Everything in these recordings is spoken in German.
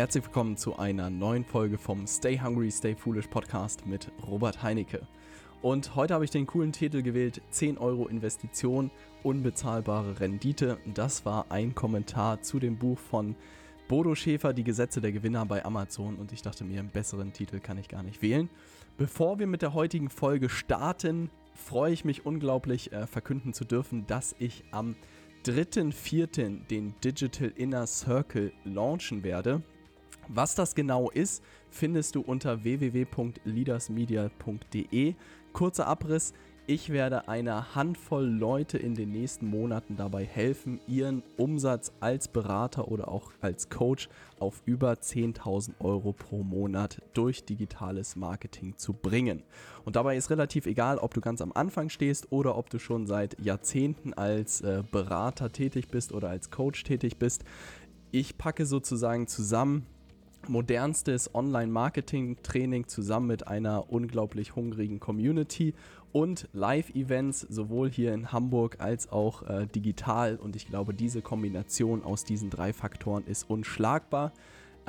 Herzlich willkommen zu einer neuen Folge vom Stay Hungry, Stay Foolish Podcast mit Robert Heinecke. Und heute habe ich den coolen Titel gewählt: 10 Euro Investition, unbezahlbare Rendite. Das war ein Kommentar zu dem Buch von Bodo Schäfer, Die Gesetze der Gewinner bei Amazon. Und ich dachte mir, einen besseren Titel kann ich gar nicht wählen. Bevor wir mit der heutigen Folge starten, freue ich mich unglaublich äh, verkünden zu dürfen, dass ich am 3.4. den Digital Inner Circle launchen werde. Was das genau ist, findest du unter www.leadersmedia.de. Kurzer Abriss. Ich werde einer Handvoll Leute in den nächsten Monaten dabei helfen, ihren Umsatz als Berater oder auch als Coach auf über 10.000 Euro pro Monat durch digitales Marketing zu bringen. Und dabei ist relativ egal, ob du ganz am Anfang stehst oder ob du schon seit Jahrzehnten als äh, Berater tätig bist oder als Coach tätig bist. Ich packe sozusagen zusammen modernstes Online-Marketing-Training zusammen mit einer unglaublich hungrigen Community und Live-Events, sowohl hier in Hamburg als auch äh, digital. Und ich glaube, diese Kombination aus diesen drei Faktoren ist unschlagbar.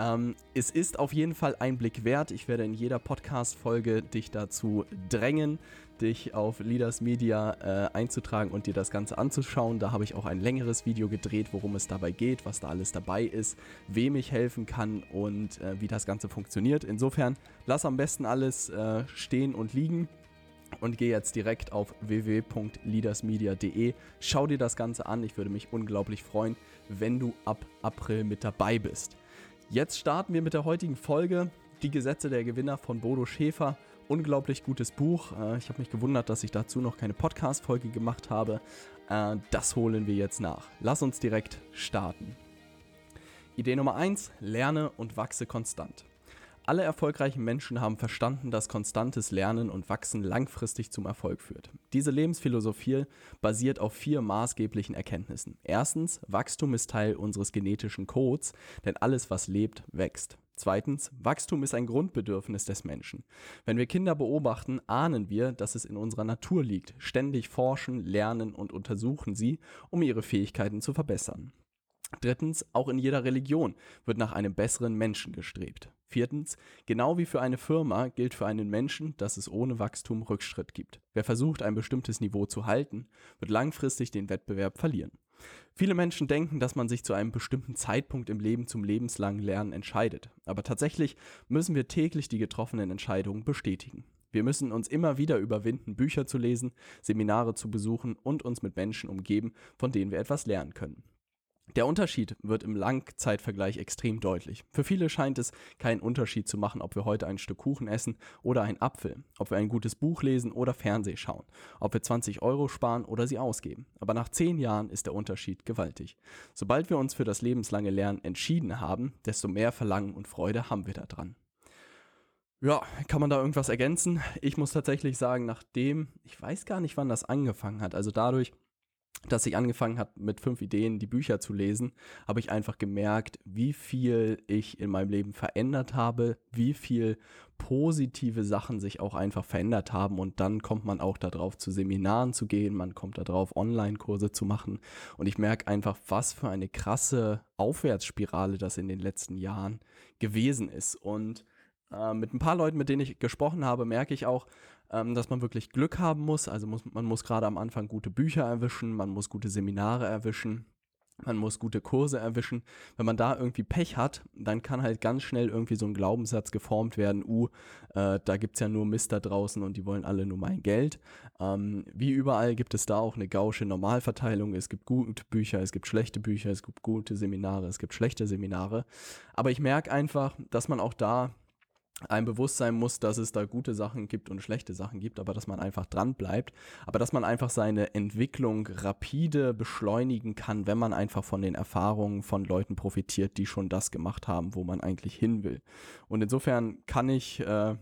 Ähm, es ist auf jeden Fall ein Blick wert. Ich werde in jeder Podcast-Folge dich dazu drängen, dich auf Leaders Media äh, einzutragen und dir das Ganze anzuschauen. Da habe ich auch ein längeres Video gedreht, worum es dabei geht, was da alles dabei ist, wem ich helfen kann und äh, wie das Ganze funktioniert. Insofern lass am besten alles äh, stehen und liegen und geh jetzt direkt auf www.leadersmedia.de. Schau dir das Ganze an. Ich würde mich unglaublich freuen, wenn du ab April mit dabei bist. Jetzt starten wir mit der heutigen Folge. Die Gesetze der Gewinner von Bodo Schäfer. Unglaublich gutes Buch. Äh, ich habe mich gewundert, dass ich dazu noch keine Podcast-Folge gemacht habe. Äh, das holen wir jetzt nach. Lass uns direkt starten. Idee Nummer 1. Lerne und wachse konstant. Alle erfolgreichen Menschen haben verstanden, dass konstantes Lernen und Wachsen langfristig zum Erfolg führt. Diese Lebensphilosophie basiert auf vier maßgeblichen Erkenntnissen. Erstens, Wachstum ist Teil unseres genetischen Codes, denn alles, was lebt, wächst. Zweitens, Wachstum ist ein Grundbedürfnis des Menschen. Wenn wir Kinder beobachten, ahnen wir, dass es in unserer Natur liegt. Ständig forschen, lernen und untersuchen sie, um ihre Fähigkeiten zu verbessern. Drittens, auch in jeder Religion wird nach einem besseren Menschen gestrebt. Viertens, genau wie für eine Firma gilt für einen Menschen, dass es ohne Wachstum Rückschritt gibt. Wer versucht, ein bestimmtes Niveau zu halten, wird langfristig den Wettbewerb verlieren. Viele Menschen denken, dass man sich zu einem bestimmten Zeitpunkt im Leben zum lebenslangen Lernen entscheidet. Aber tatsächlich müssen wir täglich die getroffenen Entscheidungen bestätigen. Wir müssen uns immer wieder überwinden, Bücher zu lesen, Seminare zu besuchen und uns mit Menschen umgeben, von denen wir etwas lernen können. Der Unterschied wird im Langzeitvergleich extrem deutlich. Für viele scheint es keinen Unterschied zu machen, ob wir heute ein Stück Kuchen essen oder einen Apfel, ob wir ein gutes Buch lesen oder Fernseh schauen, ob wir 20 Euro sparen oder sie ausgeben. Aber nach 10 Jahren ist der Unterschied gewaltig. Sobald wir uns für das lebenslange Lernen entschieden haben, desto mehr Verlangen und Freude haben wir daran. Ja, kann man da irgendwas ergänzen? Ich muss tatsächlich sagen, nachdem, ich weiß gar nicht, wann das angefangen hat, also dadurch, dass ich angefangen habe, mit fünf Ideen die Bücher zu lesen, habe ich einfach gemerkt, wie viel ich in meinem Leben verändert habe, wie viel positive Sachen sich auch einfach verändert haben. Und dann kommt man auch darauf, zu Seminaren zu gehen, man kommt darauf, Online-Kurse zu machen. Und ich merke einfach, was für eine krasse Aufwärtsspirale das in den letzten Jahren gewesen ist. Und äh, mit ein paar Leuten, mit denen ich gesprochen habe, merke ich auch, ähm, dass man wirklich Glück haben muss. Also muss, man muss gerade am Anfang gute Bücher erwischen, man muss gute Seminare erwischen. Man muss gute Kurse erwischen. Wenn man da irgendwie Pech hat, dann kann halt ganz schnell irgendwie so ein Glaubenssatz geformt werden, uh, äh, da gibt's ja nur Mister draußen und die wollen alle nur mein Geld. Ähm, wie überall gibt es da auch eine gausche Normalverteilung. Es gibt gute Bücher, es gibt schlechte Bücher, es gibt gute Seminare, es gibt schlechte Seminare. Aber ich merke einfach, dass man auch da ein Bewusstsein muss, dass es da gute Sachen gibt und schlechte Sachen gibt, aber dass man einfach dran bleibt, aber dass man einfach seine Entwicklung rapide beschleunigen kann, wenn man einfach von den Erfahrungen von Leuten profitiert, die schon das gemacht haben, wo man eigentlich hin will. Und insofern kann ich äh,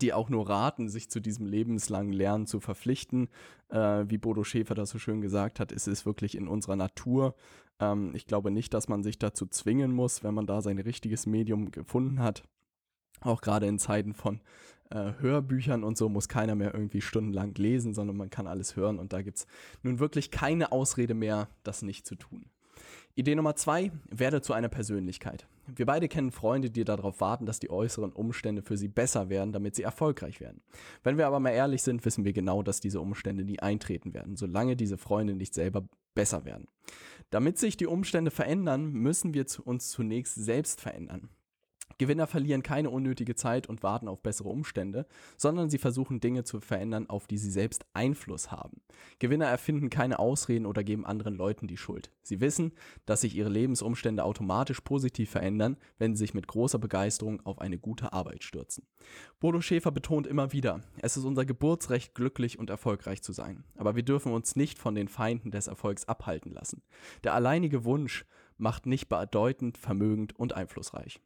die auch nur raten, sich zu diesem lebenslangen Lernen zu verpflichten. Äh, wie Bodo Schäfer das so schön gesagt hat, ist es wirklich in unserer Natur. Ähm, ich glaube nicht, dass man sich dazu zwingen muss, wenn man da sein richtiges Medium gefunden hat auch gerade in Zeiten von äh, Hörbüchern und so muss keiner mehr irgendwie stundenlang lesen, sondern man kann alles hören und da gibt's nun wirklich keine Ausrede mehr, das nicht zu tun. Idee Nummer zwei, werde zu einer Persönlichkeit. Wir beide kennen Freunde, die darauf warten, dass die äußeren Umstände für sie besser werden, damit sie erfolgreich werden. Wenn wir aber mal ehrlich sind, wissen wir genau, dass diese Umstände nie eintreten werden, solange diese Freunde nicht selber besser werden. Damit sich die Umstände verändern, müssen wir uns zunächst selbst verändern. Gewinner verlieren keine unnötige Zeit und warten auf bessere Umstände, sondern sie versuchen Dinge zu verändern, auf die sie selbst Einfluss haben. Gewinner erfinden keine Ausreden oder geben anderen Leuten die Schuld. Sie wissen, dass sich ihre Lebensumstände automatisch positiv verändern, wenn sie sich mit großer Begeisterung auf eine gute Arbeit stürzen. Bodo Schäfer betont immer wieder, es ist unser Geburtsrecht, glücklich und erfolgreich zu sein. Aber wir dürfen uns nicht von den Feinden des Erfolgs abhalten lassen. Der alleinige Wunsch macht nicht bedeutend, vermögend und einflussreich.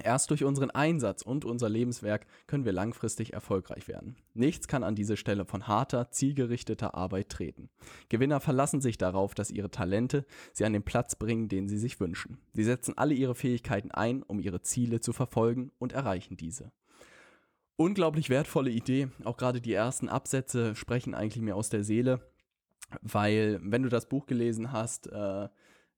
Erst durch unseren Einsatz und unser Lebenswerk können wir langfristig erfolgreich werden. Nichts kann an diese Stelle von harter, zielgerichteter Arbeit treten. Gewinner verlassen sich darauf, dass ihre Talente sie an den Platz bringen, den sie sich wünschen. Sie setzen alle ihre Fähigkeiten ein, um ihre Ziele zu verfolgen und erreichen diese. Unglaublich wertvolle Idee. Auch gerade die ersten Absätze sprechen eigentlich mir aus der Seele, weil wenn du das Buch gelesen hast, äh,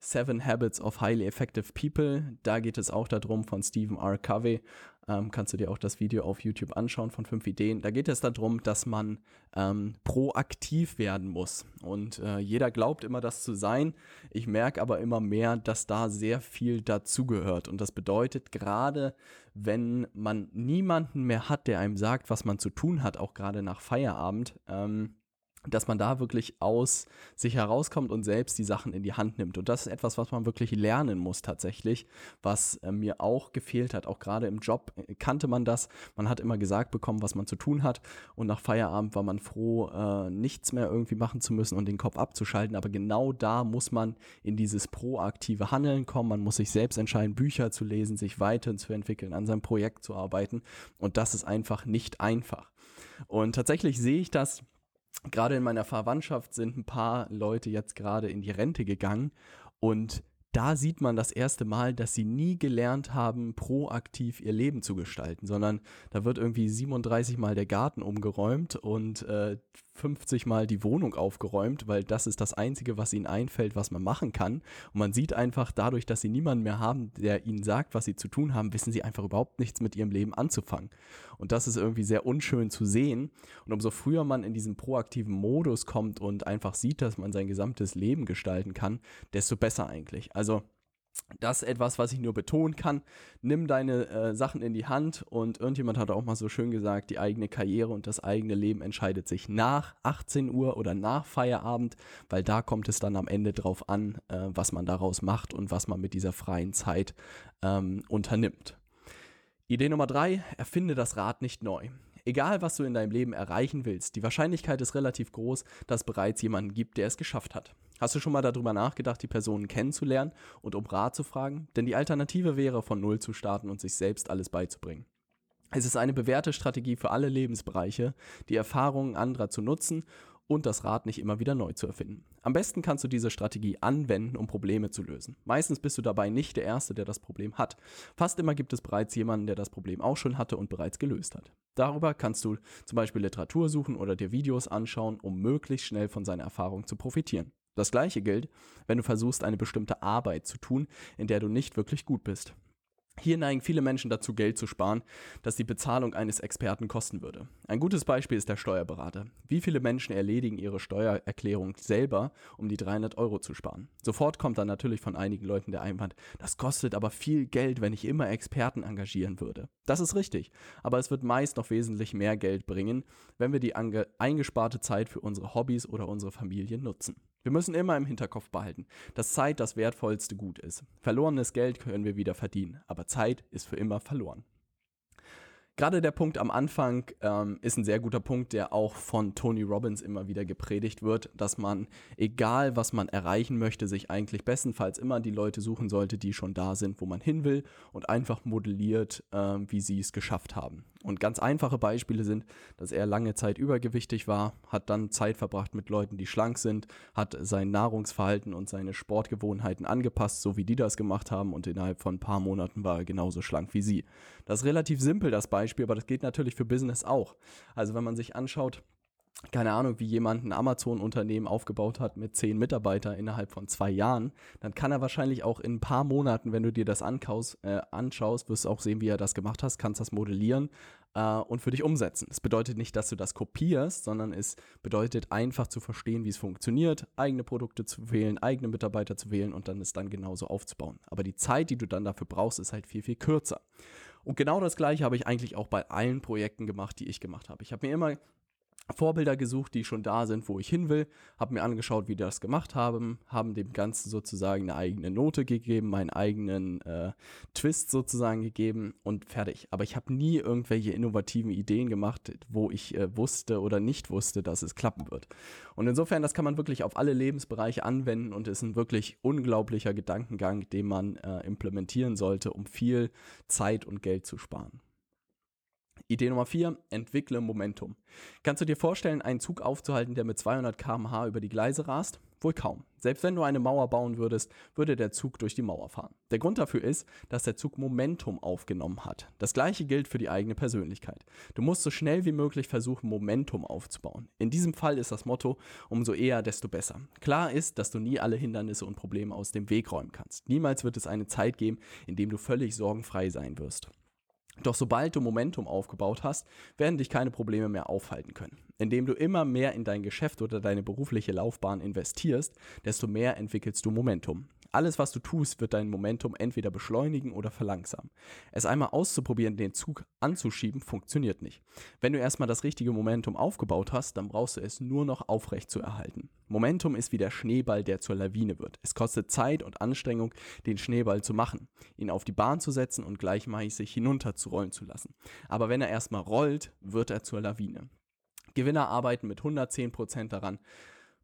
Seven Habits of Highly Effective People. Da geht es auch darum von Stephen R. Covey. Ähm, kannst du dir auch das Video auf YouTube anschauen von fünf Ideen. Da geht es darum, dass man ähm, proaktiv werden muss. Und äh, jeder glaubt immer, das zu sein. Ich merke aber immer mehr, dass da sehr viel dazugehört. Und das bedeutet, gerade wenn man niemanden mehr hat, der einem sagt, was man zu tun hat, auch gerade nach Feierabend, ähm, dass man da wirklich aus sich herauskommt und selbst die Sachen in die Hand nimmt. Und das ist etwas, was man wirklich lernen muss tatsächlich, was äh, mir auch gefehlt hat. Auch gerade im Job äh, kannte man das. Man hat immer gesagt bekommen, was man zu tun hat. Und nach Feierabend war man froh, äh, nichts mehr irgendwie machen zu müssen und den Kopf abzuschalten. Aber genau da muss man in dieses proaktive Handeln kommen. Man muss sich selbst entscheiden, Bücher zu lesen, sich weiterzuentwickeln, an seinem Projekt zu arbeiten. Und das ist einfach nicht einfach. Und tatsächlich sehe ich das gerade in meiner Verwandtschaft sind ein paar Leute jetzt gerade in die Rente gegangen und da sieht man das erste Mal, dass sie nie gelernt haben, proaktiv ihr Leben zu gestalten, sondern da wird irgendwie 37 Mal der Garten umgeräumt und äh, 50 Mal die Wohnung aufgeräumt, weil das ist das Einzige, was ihnen einfällt, was man machen kann. Und man sieht einfach dadurch, dass sie niemanden mehr haben, der ihnen sagt, was sie zu tun haben, wissen sie einfach überhaupt nichts mit ihrem Leben anzufangen. Und das ist irgendwie sehr unschön zu sehen. Und umso früher man in diesen proaktiven Modus kommt und einfach sieht, dass man sein gesamtes Leben gestalten kann, desto besser eigentlich. Also das ist etwas, was ich nur betonen kann. Nimm deine äh, Sachen in die Hand und irgendjemand hat auch mal so schön gesagt, die eigene Karriere und das eigene Leben entscheidet sich nach 18 Uhr oder nach Feierabend, weil da kommt es dann am Ende drauf an, äh, was man daraus macht und was man mit dieser freien Zeit ähm, unternimmt. Idee Nummer drei, erfinde das Rad nicht neu. Egal, was du in deinem Leben erreichen willst, die Wahrscheinlichkeit ist relativ groß, dass bereits jemanden gibt, der es geschafft hat. Hast du schon mal darüber nachgedacht, die Personen kennenzulernen und um Rat zu fragen? Denn die Alternative wäre, von Null zu starten und sich selbst alles beizubringen. Es ist eine bewährte Strategie für alle Lebensbereiche, die Erfahrungen anderer zu nutzen und das Rad nicht immer wieder neu zu erfinden. Am besten kannst du diese Strategie anwenden, um Probleme zu lösen. Meistens bist du dabei nicht der Erste, der das Problem hat. Fast immer gibt es bereits jemanden, der das Problem auch schon hatte und bereits gelöst hat. Darüber kannst du zum Beispiel Literatur suchen oder dir Videos anschauen, um möglichst schnell von seiner Erfahrung zu profitieren. Das gleiche gilt, wenn du versuchst, eine bestimmte Arbeit zu tun, in der du nicht wirklich gut bist. Hier neigen viele Menschen dazu, Geld zu sparen, das die Bezahlung eines Experten kosten würde. Ein gutes Beispiel ist der Steuerberater. Wie viele Menschen erledigen ihre Steuererklärung selber, um die 300 Euro zu sparen? Sofort kommt dann natürlich von einigen Leuten der Einwand, das kostet aber viel Geld, wenn ich immer Experten engagieren würde. Das ist richtig, aber es wird meist noch wesentlich mehr Geld bringen, wenn wir die eingesparte Zeit für unsere Hobbys oder unsere Familien nutzen. Wir müssen immer im Hinterkopf behalten, dass Zeit das wertvollste Gut ist. Verlorenes Geld können wir wieder verdienen, aber Zeit ist für immer verloren. Gerade der Punkt am Anfang ähm, ist ein sehr guter Punkt, der auch von Tony Robbins immer wieder gepredigt wird, dass man, egal was man erreichen möchte, sich eigentlich bestenfalls immer die Leute suchen sollte, die schon da sind, wo man hin will und einfach modelliert, äh, wie sie es geschafft haben. Und ganz einfache Beispiele sind, dass er lange Zeit übergewichtig war, hat dann Zeit verbracht mit Leuten, die schlank sind, hat sein Nahrungsverhalten und seine Sportgewohnheiten angepasst, so wie die das gemacht haben und innerhalb von ein paar Monaten war er genauso schlank wie sie. Das ist relativ simpel, das Beispiel, aber das geht natürlich für Business auch. Also wenn man sich anschaut, keine Ahnung, wie jemand ein Amazon-Unternehmen aufgebaut hat mit zehn Mitarbeitern innerhalb von zwei Jahren, dann kann er wahrscheinlich auch in ein paar Monaten, wenn du dir das ankaust, äh, anschaust, wirst du auch sehen, wie er das gemacht hat, kannst das modellieren äh, und für dich umsetzen. Das bedeutet nicht, dass du das kopierst, sondern es bedeutet einfach zu verstehen, wie es funktioniert, eigene Produkte zu wählen, eigene Mitarbeiter zu wählen und dann es dann genauso aufzubauen. Aber die Zeit, die du dann dafür brauchst, ist halt viel, viel kürzer. Und genau das gleiche habe ich eigentlich auch bei allen Projekten gemacht, die ich gemacht habe. Ich habe mir immer Vorbilder gesucht, die schon da sind, wo ich hin will, habe mir angeschaut, wie die das gemacht haben, haben dem Ganzen sozusagen eine eigene Note gegeben, meinen eigenen äh, Twist sozusagen gegeben und fertig. Aber ich habe nie irgendwelche innovativen Ideen gemacht, wo ich äh, wusste oder nicht wusste, dass es klappen wird. Und insofern, das kann man wirklich auf alle Lebensbereiche anwenden und ist ein wirklich unglaublicher Gedankengang, den man äh, implementieren sollte, um viel Zeit und Geld zu sparen. Idee Nummer 4, entwickle Momentum. Kannst du dir vorstellen, einen Zug aufzuhalten, der mit 200 km/h über die Gleise rast? Wohl kaum. Selbst wenn du eine Mauer bauen würdest, würde der Zug durch die Mauer fahren. Der Grund dafür ist, dass der Zug Momentum aufgenommen hat. Das gleiche gilt für die eigene Persönlichkeit. Du musst so schnell wie möglich versuchen, Momentum aufzubauen. In diesem Fall ist das Motto, umso eher, desto besser. Klar ist, dass du nie alle Hindernisse und Probleme aus dem Weg räumen kannst. Niemals wird es eine Zeit geben, in dem du völlig sorgenfrei sein wirst. Doch sobald du Momentum aufgebaut hast, werden dich keine Probleme mehr aufhalten können. Indem du immer mehr in dein Geschäft oder deine berufliche Laufbahn investierst, desto mehr entwickelst du Momentum. Alles, was du tust, wird dein Momentum entweder beschleunigen oder verlangsamen. Es einmal auszuprobieren, den Zug anzuschieben, funktioniert nicht. Wenn du erstmal das richtige Momentum aufgebaut hast, dann brauchst du es nur noch aufrecht zu erhalten. Momentum ist wie der Schneeball, der zur Lawine wird. Es kostet Zeit und Anstrengung, den Schneeball zu machen, ihn auf die Bahn zu setzen und gleichmäßig hinunterzurollen zu lassen. Aber wenn er erstmal rollt, wird er zur Lawine. Gewinner arbeiten mit 110% daran,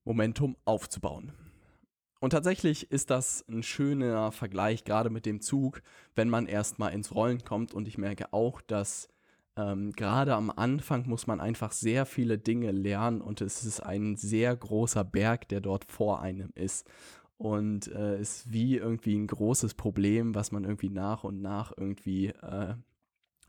Momentum aufzubauen. Und tatsächlich ist das ein schöner Vergleich, gerade mit dem Zug, wenn man erstmal ins Rollen kommt. Und ich merke auch, dass ähm, gerade am Anfang muss man einfach sehr viele Dinge lernen und es ist ein sehr großer Berg, der dort vor einem ist. Und äh, ist wie irgendwie ein großes Problem, was man irgendwie nach und nach irgendwie äh,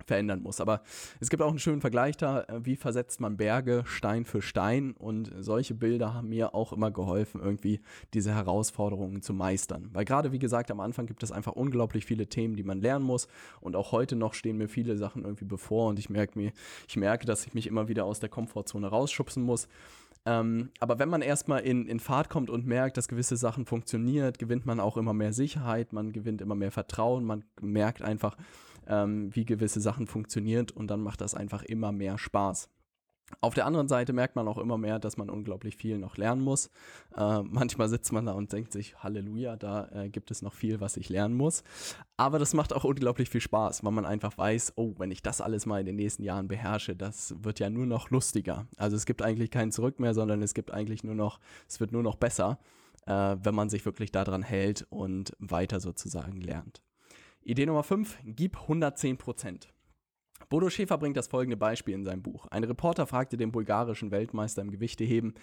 verändern muss. Aber es gibt auch einen schönen Vergleich da, äh, wie versetzt man Berge Stein für Stein und solche Bilder haben mir auch immer geholfen, irgendwie diese Herausforderungen zu meistern. Weil gerade, wie gesagt, am Anfang gibt es einfach unglaublich viele Themen, die man lernen muss und auch heute noch stehen mir viele Sachen irgendwie bevor und ich merke mir, ich merke, dass ich mich immer wieder aus der Komfortzone rausschubsen muss. Ähm, aber wenn man erstmal in, in Fahrt kommt und merkt, dass gewisse Sachen funktioniert, gewinnt man auch immer mehr Sicherheit, man gewinnt immer mehr Vertrauen, man merkt einfach, ähm, wie gewisse Sachen funktionieren und dann macht das einfach immer mehr Spaß. Auf der anderen Seite merkt man auch immer mehr, dass man unglaublich viel noch lernen muss. Äh, manchmal sitzt man da und denkt sich, Halleluja, da äh, gibt es noch viel, was ich lernen muss. Aber das macht auch unglaublich viel Spaß, weil man einfach weiß, oh, wenn ich das alles mal in den nächsten Jahren beherrsche, das wird ja nur noch lustiger. Also es gibt eigentlich kein Zurück mehr, sondern es gibt eigentlich nur noch, es wird nur noch besser, äh, wenn man sich wirklich daran hält und weiter sozusagen lernt. Idee Nummer 5, gib 110 Prozent. Bodo Schäfer bringt das folgende Beispiel in seinem Buch. Ein Reporter fragte den bulgarischen Weltmeister im Gewichteheben,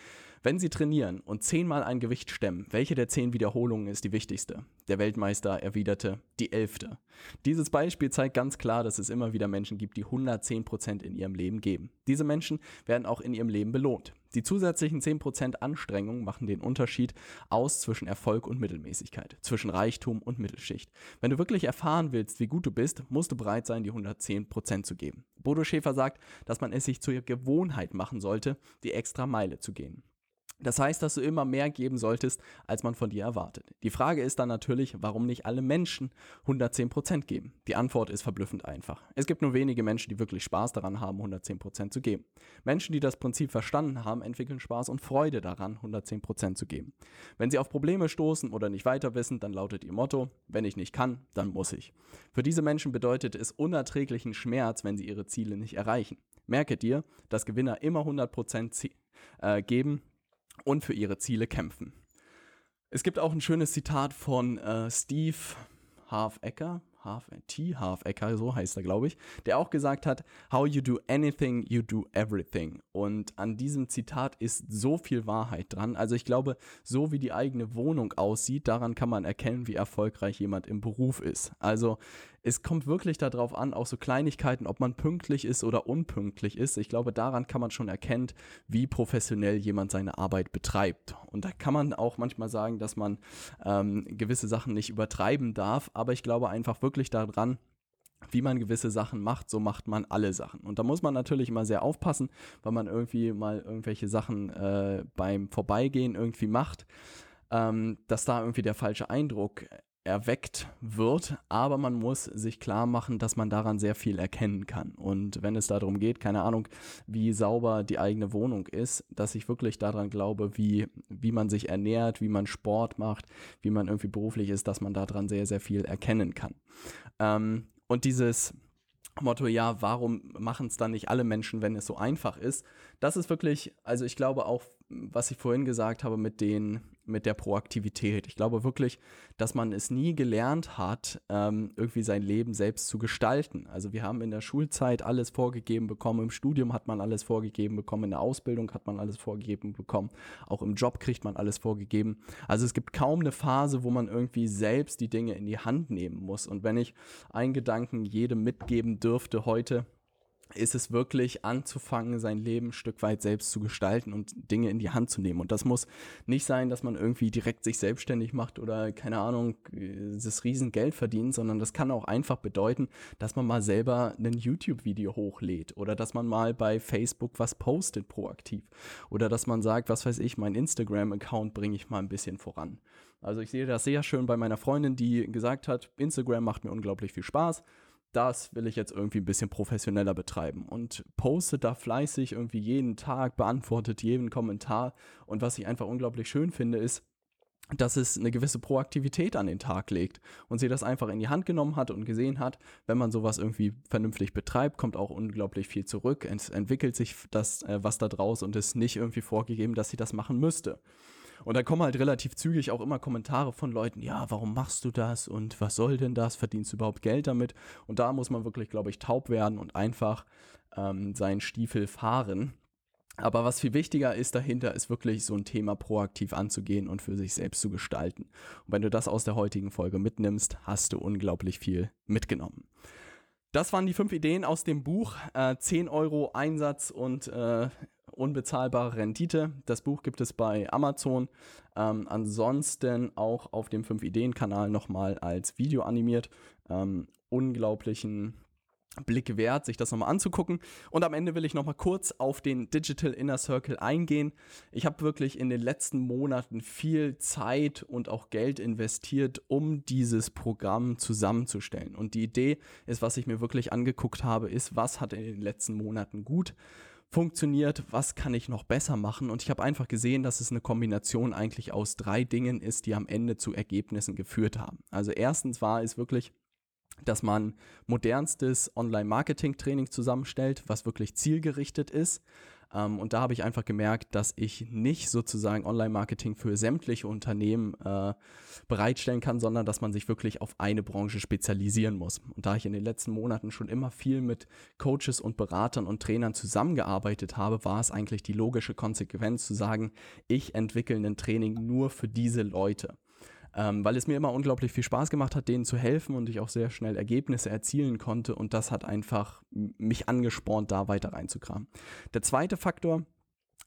wenn Sie trainieren und zehnmal ein Gewicht stemmen, welche der zehn Wiederholungen ist die wichtigste? Der Weltmeister erwiderte, die elfte. Dieses Beispiel zeigt ganz klar, dass es immer wieder Menschen gibt, die 110% in ihrem Leben geben. Diese Menschen werden auch in ihrem Leben belohnt. Die zusätzlichen 10% Anstrengung machen den Unterschied aus zwischen Erfolg und Mittelmäßigkeit, zwischen Reichtum und Mittelschicht. Wenn du wirklich erfahren willst, wie gut du bist, musst du bereit sein, die 110% zu geben. Bodo Schäfer sagt, dass man es sich zur Gewohnheit machen sollte, die extra Meile zu gehen. Das heißt, dass du immer mehr geben solltest, als man von dir erwartet. Die Frage ist dann natürlich, warum nicht alle Menschen 110% geben? Die Antwort ist verblüffend einfach. Es gibt nur wenige Menschen, die wirklich Spaß daran haben, 110% zu geben. Menschen, die das Prinzip verstanden haben, entwickeln Spaß und Freude daran, 110% zu geben. Wenn sie auf Probleme stoßen oder nicht weiter wissen, dann lautet ihr Motto, wenn ich nicht kann, dann muss ich. Für diese Menschen bedeutet es unerträglichen Schmerz, wenn sie ihre Ziele nicht erreichen. Merke dir, dass Gewinner immer 100% äh, geben, und für ihre Ziele kämpfen. Es gibt auch ein schönes Zitat von äh, Steve Half-Ecker, Half T Half Ecker, so heißt er, glaube ich, der auch gesagt hat, How you do anything, you do everything. Und an diesem Zitat ist so viel Wahrheit dran. Also ich glaube, so wie die eigene Wohnung aussieht, daran kann man erkennen, wie erfolgreich jemand im Beruf ist. Also es kommt wirklich darauf an, auch so Kleinigkeiten, ob man pünktlich ist oder unpünktlich ist. Ich glaube, daran kann man schon erkennen, wie professionell jemand seine Arbeit betreibt. Und da kann man auch manchmal sagen, dass man ähm, gewisse Sachen nicht übertreiben darf, aber ich glaube einfach wirklich daran, wie man gewisse Sachen macht, so macht man alle Sachen. Und da muss man natürlich immer sehr aufpassen, weil man irgendwie mal irgendwelche Sachen äh, beim Vorbeigehen irgendwie macht, ähm, dass da irgendwie der falsche Eindruck erweckt wird, aber man muss sich klar machen, dass man daran sehr viel erkennen kann. Und wenn es darum geht, keine Ahnung, wie sauber die eigene Wohnung ist, dass ich wirklich daran glaube, wie, wie man sich ernährt, wie man Sport macht, wie man irgendwie beruflich ist, dass man daran sehr, sehr viel erkennen kann. Ähm, und dieses Motto, ja, warum machen es dann nicht alle Menschen, wenn es so einfach ist? Das ist wirklich, also ich glaube auch, was ich vorhin gesagt habe mit den mit der Proaktivität. Ich glaube wirklich, dass man es nie gelernt hat, ähm, irgendwie sein Leben selbst zu gestalten. Also wir haben in der Schulzeit alles vorgegeben bekommen, im Studium hat man alles vorgegeben bekommen, in der Ausbildung hat man alles vorgegeben bekommen, auch im Job kriegt man alles vorgegeben. Also es gibt kaum eine Phase, wo man irgendwie selbst die Dinge in die Hand nehmen muss. Und wenn ich einen Gedanken jedem mitgeben dürfte heute, ist es wirklich anzufangen, sein Leben ein Stück weit selbst zu gestalten und Dinge in die Hand zu nehmen. Und das muss nicht sein, dass man irgendwie direkt sich selbstständig macht oder keine Ahnung, das Riesengeld verdient, sondern das kann auch einfach bedeuten, dass man mal selber ein YouTube-Video hochlädt oder dass man mal bei Facebook was postet proaktiv oder dass man sagt, was weiß ich, mein Instagram-Account bringe ich mal ein bisschen voran. Also ich sehe das sehr schön bei meiner Freundin, die gesagt hat, Instagram macht mir unglaublich viel Spaß das will ich jetzt irgendwie ein bisschen professioneller betreiben und postet da fleißig irgendwie jeden Tag, beantwortet jeden Kommentar. Und was ich einfach unglaublich schön finde ist, dass es eine gewisse Proaktivität an den Tag legt und sie das einfach in die Hand genommen hat und gesehen hat, wenn man sowas irgendwie vernünftig betreibt, kommt auch unglaublich viel zurück, es entwickelt sich das äh, was da draus und ist nicht irgendwie vorgegeben, dass sie das machen müsste. Und dann kommen halt relativ zügig auch immer Kommentare von Leuten, ja, warum machst du das und was soll denn das? Verdienst du überhaupt Geld damit? Und da muss man wirklich, glaube ich, taub werden und einfach ähm, seinen Stiefel fahren. Aber was viel wichtiger ist dahinter, ist wirklich so ein Thema proaktiv anzugehen und für sich selbst zu gestalten. Und wenn du das aus der heutigen Folge mitnimmst, hast du unglaublich viel mitgenommen. Das waren die fünf Ideen aus dem Buch. Äh, 10 Euro Einsatz und äh, unbezahlbare Rendite. Das Buch gibt es bei Amazon. Ähm, ansonsten auch auf dem 5-Ideen-Kanal nochmal als Video animiert. Ähm, unglaublichen Blick wert, sich das nochmal anzugucken. Und am Ende will ich nochmal kurz auf den Digital Inner Circle eingehen. Ich habe wirklich in den letzten Monaten viel Zeit und auch Geld investiert, um dieses Programm zusammenzustellen. Und die Idee ist, was ich mir wirklich angeguckt habe, ist, was hat in den letzten Monaten gut funktioniert, was kann ich noch besser machen. Und ich habe einfach gesehen, dass es eine Kombination eigentlich aus drei Dingen ist, die am Ende zu Ergebnissen geführt haben. Also erstens war es wirklich dass man modernstes Online-Marketing-Training zusammenstellt, was wirklich zielgerichtet ist. Ähm, und da habe ich einfach gemerkt, dass ich nicht sozusagen Online-Marketing für sämtliche Unternehmen äh, bereitstellen kann, sondern dass man sich wirklich auf eine Branche spezialisieren muss. Und da ich in den letzten Monaten schon immer viel mit Coaches und Beratern und Trainern zusammengearbeitet habe, war es eigentlich die logische Konsequenz zu sagen, ich entwickle ein Training nur für diese Leute ähm, weil es mir immer unglaublich viel Spaß gemacht hat, denen zu helfen und ich auch sehr schnell Ergebnisse erzielen konnte und das hat einfach mich angespornt, da weiter reinzukramen. Der zweite Faktor,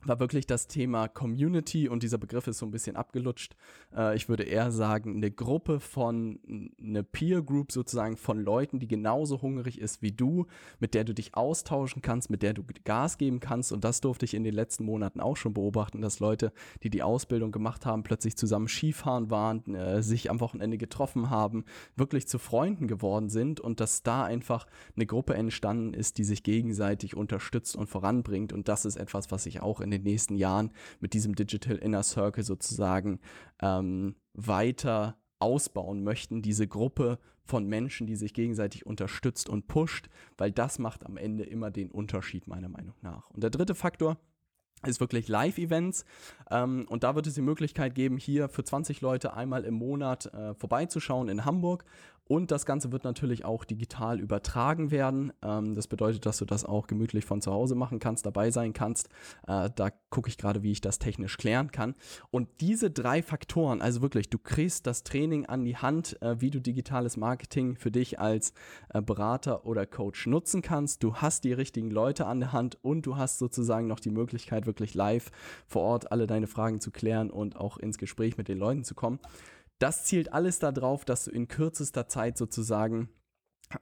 war wirklich das Thema Community und dieser Begriff ist so ein bisschen abgelutscht. Äh, ich würde eher sagen, eine Gruppe von, eine Peer Group sozusagen von Leuten, die genauso hungrig ist wie du, mit der du dich austauschen kannst, mit der du Gas geben kannst. Und das durfte ich in den letzten Monaten auch schon beobachten, dass Leute, die die Ausbildung gemacht haben, plötzlich zusammen Skifahren waren, äh, sich am Wochenende getroffen haben, wirklich zu Freunden geworden sind und dass da einfach eine Gruppe entstanden ist, die sich gegenseitig unterstützt und voranbringt. Und das ist etwas, was ich auch in in den nächsten Jahren mit diesem Digital Inner Circle sozusagen ähm, weiter ausbauen möchten, diese Gruppe von Menschen, die sich gegenseitig unterstützt und pusht, weil das macht am Ende immer den Unterschied meiner Meinung nach. Und der dritte Faktor, ist wirklich Live-Events ähm, und da wird es die Möglichkeit geben, hier für 20 Leute einmal im Monat äh, vorbeizuschauen in Hamburg Und das Ganze wird natürlich auch digital übertragen werden. Ähm, das bedeutet, dass du das auch gemütlich von zu Hause machen kannst, dabei sein kannst. Äh, da gucke ich gerade, wie ich das technisch klären kann. Und diese drei Faktoren, also wirklich, du kriegst das Training an die Hand, äh, wie du digitales Marketing für dich als äh, Berater oder Coach nutzen kannst. Du hast die richtigen Leute an der Hand und du hast sozusagen noch die Möglichkeit, wirklich live vor Ort alle deine Fragen zu klären und auch ins Gespräch mit den Leuten zu kommen. Das zielt alles darauf, dass du in kürzester Zeit sozusagen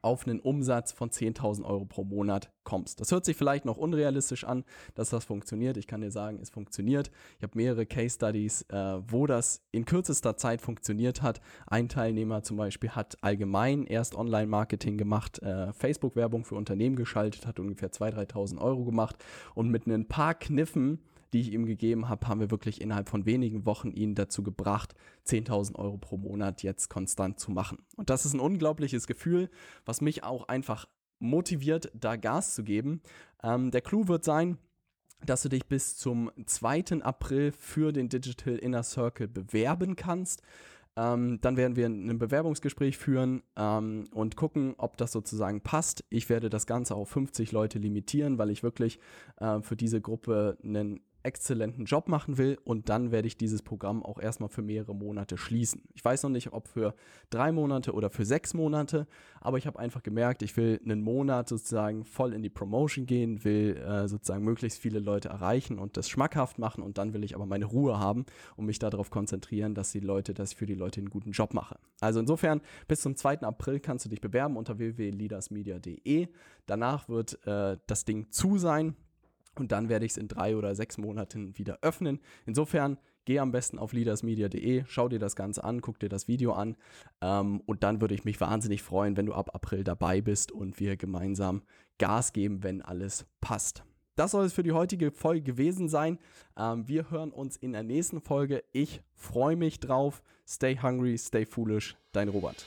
auf einen Umsatz von 10.000 Euro pro Monat kommst. Das hört sich vielleicht noch unrealistisch an, dass das funktioniert. Ich kann dir sagen, es funktioniert. Ich habe mehrere Case Studies, äh, wo das in kürzester Zeit funktioniert hat. Ein Teilnehmer zum Beispiel hat allgemein erst Online-Marketing gemacht, äh, Facebook-Werbung für Unternehmen geschaltet, hat ungefähr 2.000, 3.000 Euro gemacht und mit ein paar Kniffen die ich ihm gegeben habe, haben wir wirklich innerhalb von wenigen Wochen ihn dazu gebracht, 10.000 Euro pro Monat jetzt konstant zu machen. Und das ist ein unglaubliches Gefühl, was mich auch einfach motiviert, da Gas zu geben. Ähm, der Clou wird sein, dass du dich bis zum 2. April für den Digital Inner Circle bewerben kannst. Ähm, dann werden wir ein Bewerbungsgespräch führen ähm, und gucken, ob das sozusagen passt. Ich werde das Ganze auf 50 Leute limitieren, weil ich wirklich äh, für diese Gruppe einen exzellenten Job machen will und dann werde ich dieses Programm auch erstmal für mehrere Monate schließen. Ich weiß noch nicht, ob für drei Monate oder für sechs Monate, aber ich habe einfach gemerkt, ich will einen Monat sozusagen voll in die Promotion gehen, will äh, sozusagen möglichst viele Leute erreichen und das schmackhaft machen und dann will ich aber meine Ruhe haben und mich darauf konzentrieren, dass die Leute, dass ich für die Leute einen guten Job mache. Also insofern bis zum 2. April kannst du dich bewerben unter www.leadersmedia.de. Danach wird äh, das Ding zu sein. Und dann werde ich es in drei oder sechs Monaten wieder öffnen. Insofern geh am besten auf leadersmedia.de, schau dir das Ganze an, guck dir das Video an. Ähm, und dann würde ich mich wahnsinnig freuen, wenn du ab April dabei bist und wir gemeinsam Gas geben, wenn alles passt. Das soll es für die heutige Folge gewesen sein. Ähm, wir hören uns in der nächsten Folge. Ich freue mich drauf. Stay hungry, stay foolish. Dein Robert.